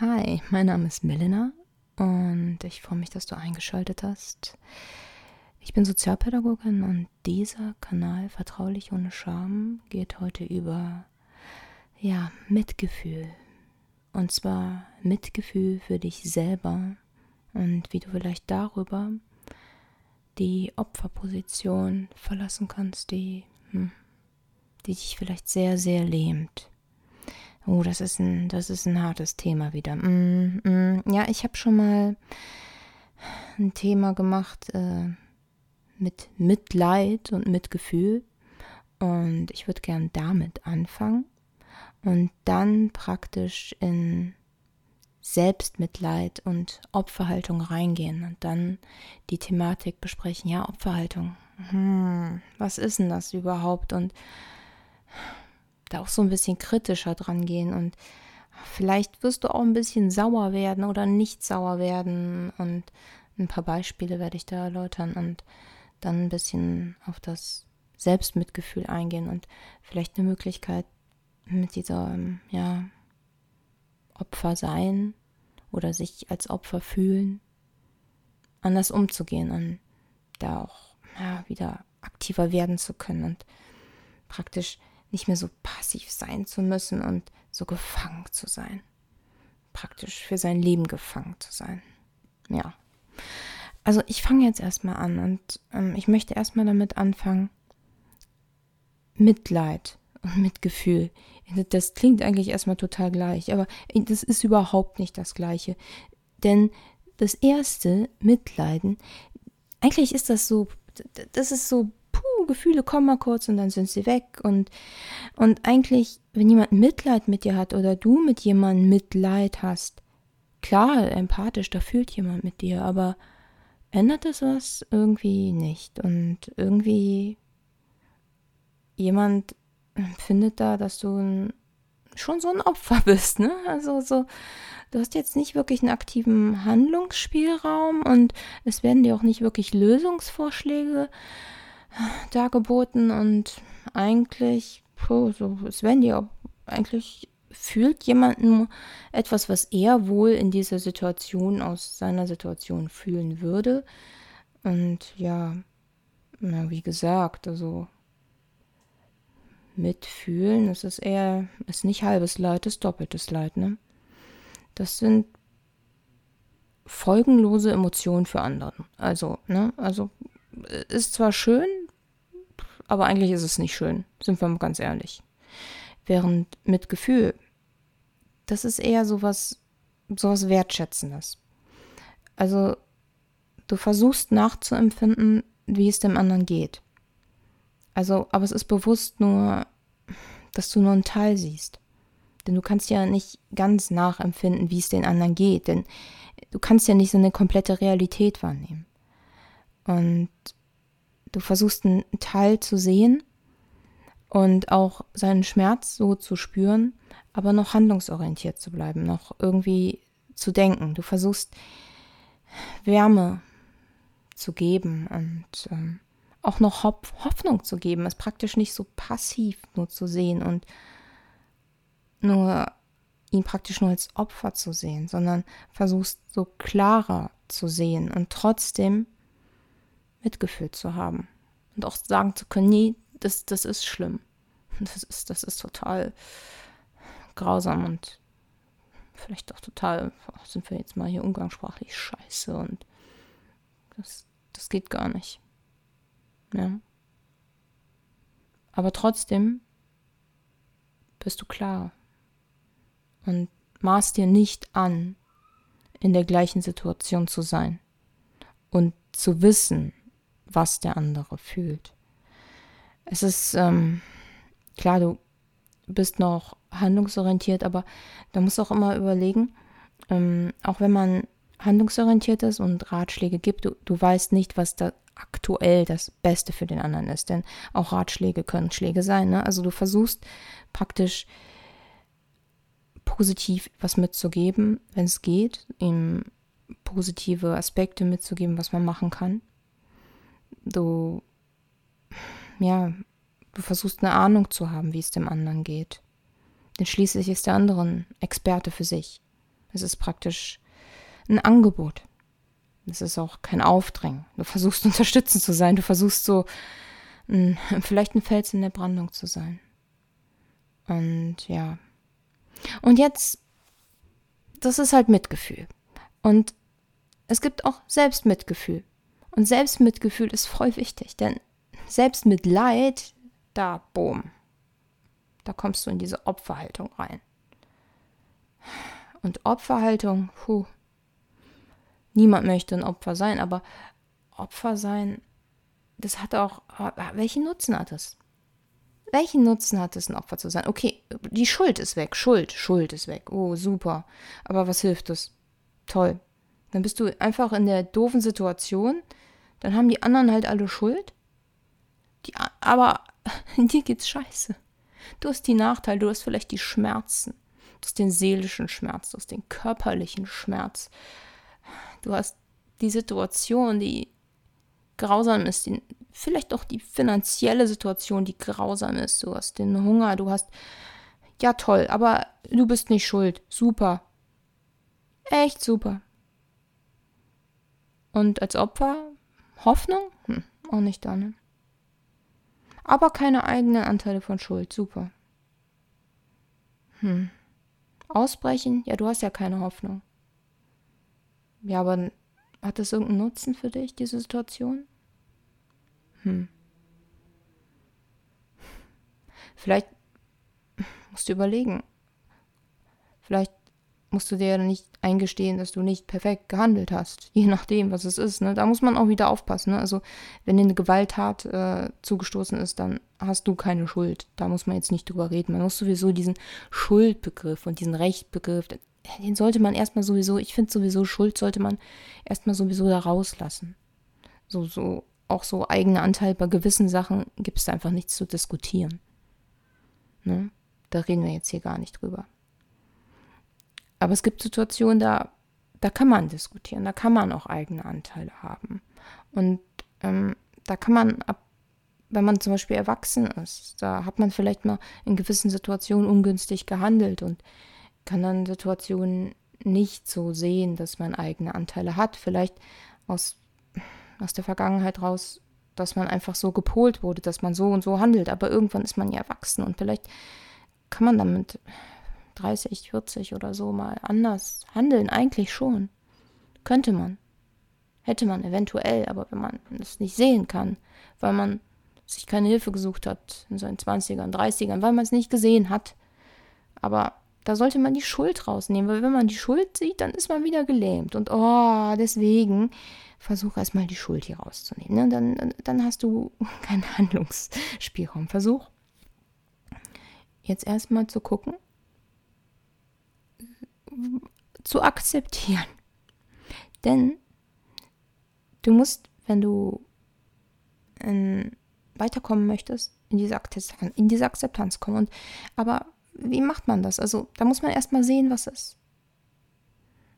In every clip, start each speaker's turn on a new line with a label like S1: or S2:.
S1: Hi, mein Name ist Melina und ich freue mich, dass du eingeschaltet hast. Ich bin Sozialpädagogin und dieser Kanal Vertraulich ohne Scham geht heute über ja, Mitgefühl. Und zwar Mitgefühl für dich selber und wie du vielleicht darüber die Opferposition verlassen kannst, die, hm, die dich vielleicht sehr, sehr lähmt. Oh, das ist ein, das ist ein hartes Thema wieder. Mm, mm, ja, ich habe schon mal ein Thema gemacht äh, mit Mitleid und Mitgefühl. Und ich würde gern damit anfangen und dann praktisch in Selbstmitleid und Opferhaltung reingehen und dann die Thematik besprechen. Ja, Opferhaltung. Hm, was ist denn das überhaupt? Und da auch so ein bisschen kritischer dran gehen und vielleicht wirst du auch ein bisschen sauer werden oder nicht sauer werden und ein paar Beispiele werde ich da erläutern und dann ein bisschen auf das Selbstmitgefühl eingehen und vielleicht eine Möglichkeit mit dieser, ja, Opfer sein oder sich als Opfer fühlen, anders umzugehen und da auch ja, wieder aktiver werden zu können und praktisch nicht mehr so passiv sein zu müssen und so gefangen zu sein. Praktisch für sein Leben gefangen zu sein. Ja. Also ich fange jetzt erstmal an und ähm, ich möchte erstmal damit anfangen, Mitleid und Mitgefühl. Das klingt eigentlich erstmal total gleich, aber das ist überhaupt nicht das gleiche. Denn das erste, Mitleiden, eigentlich ist das so, das ist so Gefühle kommen mal kurz und dann sind sie weg. Und, und eigentlich, wenn jemand Mitleid mit dir hat oder du mit jemandem Mitleid hast, klar, empathisch, da fühlt jemand mit dir, aber ändert das was? Irgendwie nicht. Und irgendwie jemand findet da, dass du ein, schon so ein Opfer bist, ne? Also so, du hast jetzt nicht wirklich einen aktiven Handlungsspielraum und es werden dir auch nicht wirklich Lösungsvorschläge dargeboten und eigentlich, puh, so, die auch eigentlich fühlt jemand nur etwas, was er wohl in dieser Situation aus seiner Situation fühlen würde. Und ja, na, wie gesagt, also mitfühlen, das ist eher, ist nicht halbes Leid, ist doppeltes Leid, ne? Das sind folgenlose Emotionen für anderen. Also, ne, also ist zwar schön, aber eigentlich ist es nicht schön, sind wir mal ganz ehrlich. Während mit Gefühl, das ist eher sowas, sowas Wertschätzendes. Also du versuchst nachzuempfinden, wie es dem anderen geht. Also, aber es ist bewusst nur, dass du nur einen Teil siehst. Denn du kannst ja nicht ganz nachempfinden, wie es den anderen geht, denn du kannst ja nicht so eine komplette Realität wahrnehmen. Und Du versuchst einen Teil zu sehen und auch seinen Schmerz so zu spüren, aber noch handlungsorientiert zu bleiben, noch irgendwie zu denken. Du versuchst Wärme zu geben und ähm, auch noch Hoffnung zu geben, es praktisch nicht so passiv nur zu sehen und nur ihn praktisch nur als Opfer zu sehen, sondern versuchst so klarer zu sehen und trotzdem Mitgefühl zu haben und auch sagen zu können, nee, das, das ist schlimm. Das ist, das ist total grausam und vielleicht auch total, sind wir jetzt mal hier umgangssprachlich scheiße und das, das geht gar nicht. Ja. Aber trotzdem bist du klar und maß dir nicht an, in der gleichen Situation zu sein und zu wissen, was der andere fühlt. Es ist ähm, klar, du bist noch handlungsorientiert, aber da musst du auch immer überlegen, ähm, auch wenn man handlungsorientiert ist und Ratschläge gibt, du, du weißt nicht, was da aktuell das Beste für den anderen ist, denn auch Ratschläge können Schläge sein. Ne? Also du versuchst praktisch positiv was mitzugeben, wenn es geht, ihm positive Aspekte mitzugeben, was man machen kann du, ja, du versuchst eine Ahnung zu haben, wie es dem anderen geht. Denn schließlich ist der andere ein Experte für sich. Es ist praktisch ein Angebot. Es ist auch kein Aufdrängen. Du versuchst unterstützend zu sein. Du versuchst so ein, vielleicht ein Fels in der Brandung zu sein. Und ja. Und jetzt, das ist halt Mitgefühl. Und es gibt auch Selbstmitgefühl. Und Selbstmitgefühl ist voll wichtig, denn Selbstmitleid, da, boom, da kommst du in diese Opferhaltung rein. Und Opferhaltung, puh, niemand möchte ein Opfer sein, aber Opfer sein, das hat auch, welchen Nutzen hat es? Welchen Nutzen hat es, ein Opfer zu sein? Okay, die Schuld ist weg, Schuld, Schuld ist weg, oh, super. Aber was hilft es? Toll. Dann bist du einfach in der doofen Situation, dann haben die anderen halt alle Schuld. Die, aber dir geht's scheiße. Du hast die Nachteile, du hast vielleicht die Schmerzen. Du hast den seelischen Schmerz, du hast den körperlichen Schmerz. Du hast die Situation, die grausam ist, die, vielleicht auch die finanzielle Situation, die grausam ist. Du hast den Hunger, du hast. Ja, toll, aber du bist nicht schuld. Super. Echt super. Und als Opfer Hoffnung? Hm, auch nicht da, ne? Aber keine eigenen Anteile von Schuld. Super. Hm. Ausbrechen? Ja, du hast ja keine Hoffnung. Ja, aber hat das irgendeinen Nutzen für dich, diese Situation? Hm. Vielleicht musst du überlegen. Vielleicht musst du dir nicht eingestehen, dass du nicht perfekt gehandelt hast, je nachdem, was es ist. Ne? Da muss man auch wieder aufpassen. Ne? Also wenn dir eine Gewalttat äh, zugestoßen ist, dann hast du keine Schuld. Da muss man jetzt nicht drüber reden. Man muss sowieso diesen Schuldbegriff und diesen Rechtbegriff, den sollte man erstmal sowieso, ich finde sowieso, Schuld sollte man erstmal sowieso da rauslassen. So, so, auch so eigener Anteil bei gewissen Sachen gibt es einfach nichts zu diskutieren. Ne? Da reden wir jetzt hier gar nicht drüber. Aber es gibt Situationen, da, da kann man diskutieren, da kann man auch eigene Anteile haben. Und ähm, da kann man ab wenn man zum Beispiel erwachsen ist, da hat man vielleicht mal in gewissen Situationen ungünstig gehandelt und kann dann Situationen nicht so sehen, dass man eigene Anteile hat. Vielleicht aus, aus der Vergangenheit raus, dass man einfach so gepolt wurde, dass man so und so handelt. Aber irgendwann ist man ja erwachsen und vielleicht kann man damit 30, 40 oder so mal anders handeln. Eigentlich schon. Könnte man. Hätte man eventuell, aber wenn man es nicht sehen kann, weil man sich keine Hilfe gesucht hat in seinen 20ern, 30ern, weil man es nicht gesehen hat. Aber da sollte man die Schuld rausnehmen, weil wenn man die Schuld sieht, dann ist man wieder gelähmt. Und oh, deswegen versuch erstmal die Schuld hier rauszunehmen. Ne? Dann, dann hast du keinen Handlungsspielraum. Versuch jetzt erstmal zu gucken, zu akzeptieren. Denn du musst, wenn du in, weiterkommen möchtest, in diese, Akzeptanz, in diese Akzeptanz kommen. Und, aber wie macht man das? Also da muss man erstmal sehen, was ist.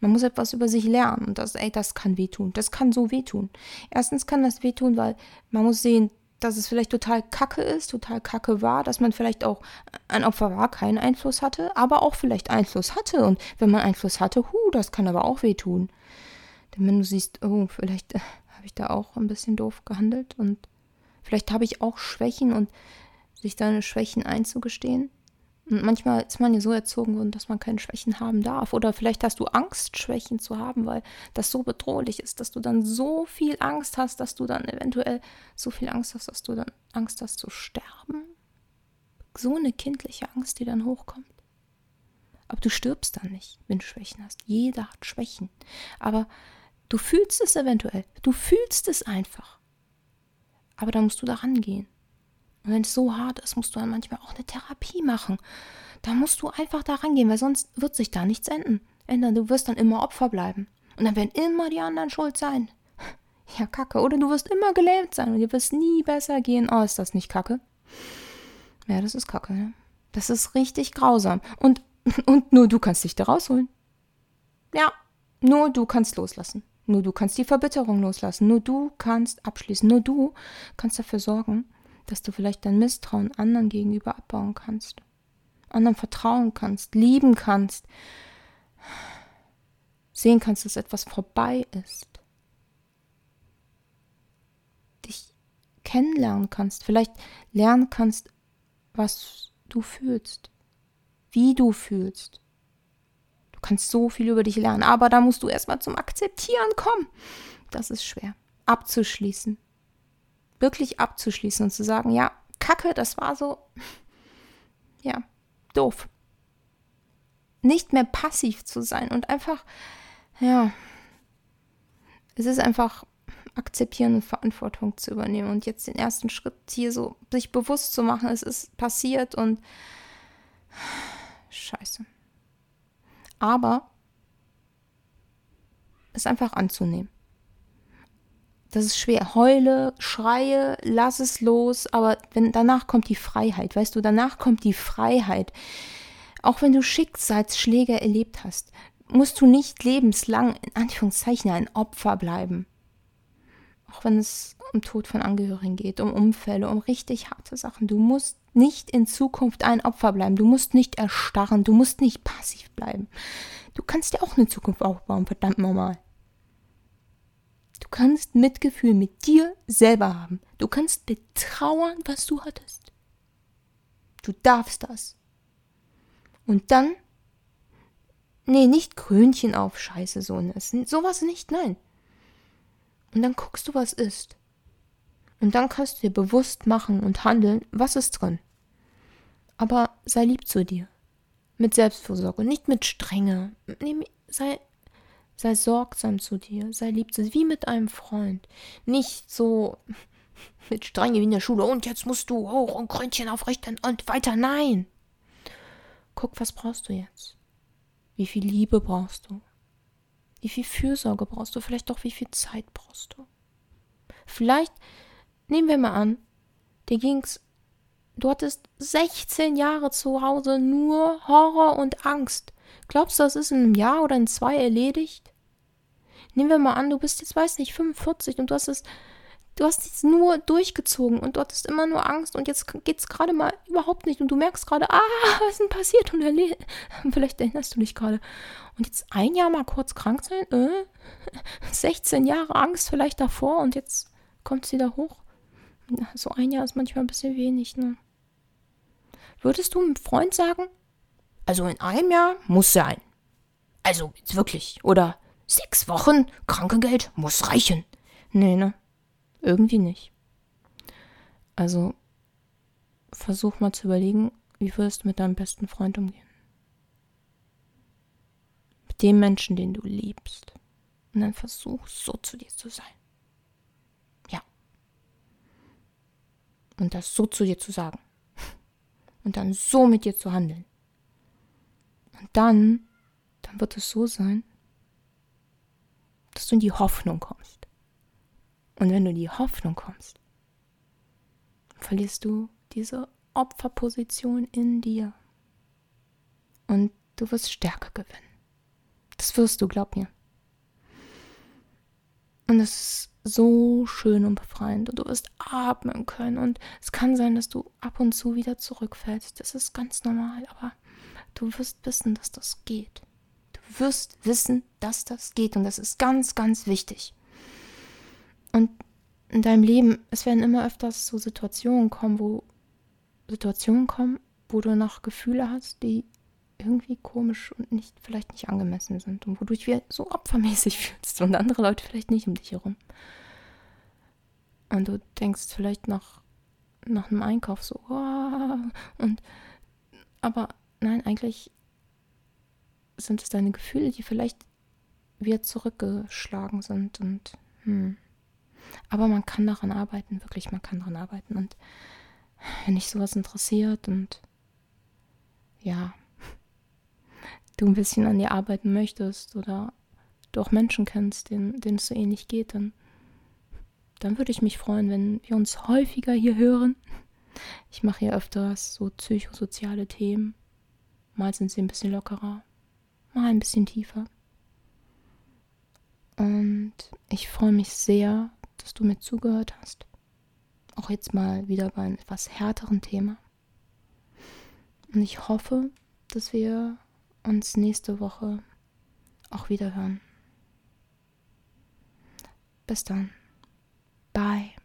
S1: Man muss etwas über sich lernen und das, ey, das kann wehtun. Das kann so wehtun. Erstens kann das wehtun, weil man muss sehen, dass es vielleicht total kacke ist, total kacke war, dass man vielleicht auch ein Opfer war, keinen Einfluss hatte, aber auch vielleicht Einfluss hatte. Und wenn man Einfluss hatte, hu, das kann aber auch wehtun. Denn wenn du siehst, oh, vielleicht äh, habe ich da auch ein bisschen doof gehandelt und vielleicht habe ich auch Schwächen und sich deine Schwächen einzugestehen, und manchmal ist man ja so erzogen worden, dass man keine Schwächen haben darf. Oder vielleicht hast du Angst, Schwächen zu haben, weil das so bedrohlich ist, dass du dann so viel Angst hast, dass du dann eventuell so viel Angst hast, dass du dann Angst hast zu sterben. So eine kindliche Angst, die dann hochkommt. Aber du stirbst dann nicht, wenn du Schwächen hast. Jeder hat Schwächen. Aber du fühlst es eventuell. Du fühlst es einfach. Aber da musst du da rangehen. Und wenn es so hart ist, musst du dann manchmal auch eine Therapie machen. Da musst du einfach da rangehen, weil sonst wird sich da nichts enden. ändern. Du wirst dann immer Opfer bleiben. Und dann werden immer die anderen schuld sein. Ja, kacke. Oder du wirst immer gelähmt sein und dir wirst nie besser gehen. Oh, ist das nicht kacke? Ja, das ist kacke. Ne? Das ist richtig grausam. Und, und nur du kannst dich da rausholen. Ja, nur du kannst loslassen. Nur du kannst die Verbitterung loslassen. Nur du kannst abschließen. Nur du kannst dafür sorgen, dass du vielleicht dein Misstrauen anderen gegenüber abbauen kannst, anderen vertrauen kannst, lieben kannst. sehen kannst, dass etwas vorbei ist. Dich kennenlernen kannst, vielleicht lernen kannst, was du fühlst, wie du fühlst. Du kannst so viel über dich lernen, aber da musst du erstmal zum Akzeptieren kommen. Das ist schwer. Abzuschließen. Wirklich abzuschließen und zu sagen, ja, Kacke, das war so, ja, doof. Nicht mehr passiv zu sein und einfach, ja, es ist einfach akzeptieren und Verantwortung zu übernehmen und jetzt den ersten Schritt hier so sich bewusst zu machen, es ist passiert und scheiße. Aber es einfach anzunehmen. Das ist schwer. Heule, schreie, lass es los, aber wenn danach kommt die Freiheit, weißt du, danach kommt die Freiheit. Auch wenn du Schicksalsschläge erlebt hast, musst du nicht lebenslang in Anführungszeichen ein Opfer bleiben. Auch wenn es um Tod von Angehörigen geht, um Unfälle, um richtig harte Sachen. Du musst nicht in Zukunft ein Opfer bleiben. Du musst nicht erstarren. Du musst nicht passiv bleiben. Du kannst dir auch eine Zukunft aufbauen, verdammt normal. Du kannst Mitgefühl mit dir selber haben. Du kannst betrauern, was du hattest. Du darfst das. Und dann, nee, nicht Krönchen auf Scheiße so essen. Sowas nicht, nein. Und dann guckst du, was ist. Und dann kannst du dir bewusst machen und handeln, was ist drin. Aber sei lieb zu dir. Mit Selbstfürsorge, nicht mit Strenge. Nee, sei Sei sorgsam zu dir, sei lieb zu dir, wie mit einem Freund. Nicht so mit Strenge wie in der Schule und jetzt musst du hoch und Krönchen aufrichten und weiter. Nein. Guck, was brauchst du jetzt? Wie viel Liebe brauchst du? Wie viel Fürsorge brauchst du? Vielleicht doch, wie viel Zeit brauchst du? Vielleicht, nehmen wir mal an, dir ging's, du hattest 16 Jahre zu Hause nur Horror und Angst. Glaubst du, das ist in einem Jahr oder in zwei erledigt? Nehmen wir mal an, du bist jetzt, weiß nicht, 45 und du hast es, du hast es nur durchgezogen und du hattest immer nur Angst und jetzt geht es gerade mal überhaupt nicht und du merkst gerade, ah, was ist denn passiert und vielleicht erinnerst du dich gerade. Und jetzt ein Jahr mal kurz krank sein, äh, 16 Jahre Angst vielleicht davor und jetzt kommt es wieder hoch. So ein Jahr ist manchmal ein bisschen wenig, ne? Würdest du einem Freund sagen, also in einem Jahr muss sein. Also jetzt wirklich. Oder sechs Wochen Krankengeld muss reichen. Nee, ne? Irgendwie nicht. Also versuch mal zu überlegen, wie wirst du mit deinem besten Freund umgehen. Mit dem Menschen, den du liebst. Und dann versuch so zu dir zu sein. Ja. Und das so zu dir zu sagen. Und dann so mit dir zu handeln. Und dann, dann wird es so sein, dass du in die Hoffnung kommst. Und wenn du in die Hoffnung kommst, verlierst du diese Opferposition in dir. Und du wirst Stärke gewinnen. Das wirst du, glaub mir. Und es ist so schön und befreiend und du wirst atmen können und es kann sein, dass du ab und zu wieder zurückfällst. Das ist ganz normal, aber Du wirst wissen, dass das geht. Du wirst wissen, dass das geht. Und das ist ganz, ganz wichtig. Und in deinem Leben, es werden immer öfters so Situationen kommen, wo Situationen kommen, wo du noch Gefühle hast, die irgendwie komisch und nicht, vielleicht nicht angemessen sind und wo du dich wie so opfermäßig fühlst und andere Leute vielleicht nicht um dich herum. Und du denkst vielleicht nach, nach einem Einkauf so, oh, und aber nein, eigentlich sind es deine Gefühle, die vielleicht wieder zurückgeschlagen sind und hm. Aber man kann daran arbeiten, wirklich, man kann daran arbeiten. Und wenn dich sowas interessiert und ja, du ein bisschen an dir arbeiten möchtest oder du auch Menschen kennst, denen, denen es so ähnlich geht, dann, dann würde ich mich freuen, wenn wir uns häufiger hier hören. Ich mache hier öfters so psychosoziale Themen Mal sind sie ein bisschen lockerer, mal ein bisschen tiefer. Und ich freue mich sehr, dass du mir zugehört hast. Auch jetzt mal wieder bei einem etwas härteren Thema. Und ich hoffe, dass wir uns nächste Woche auch wieder hören. Bis dann. Bye.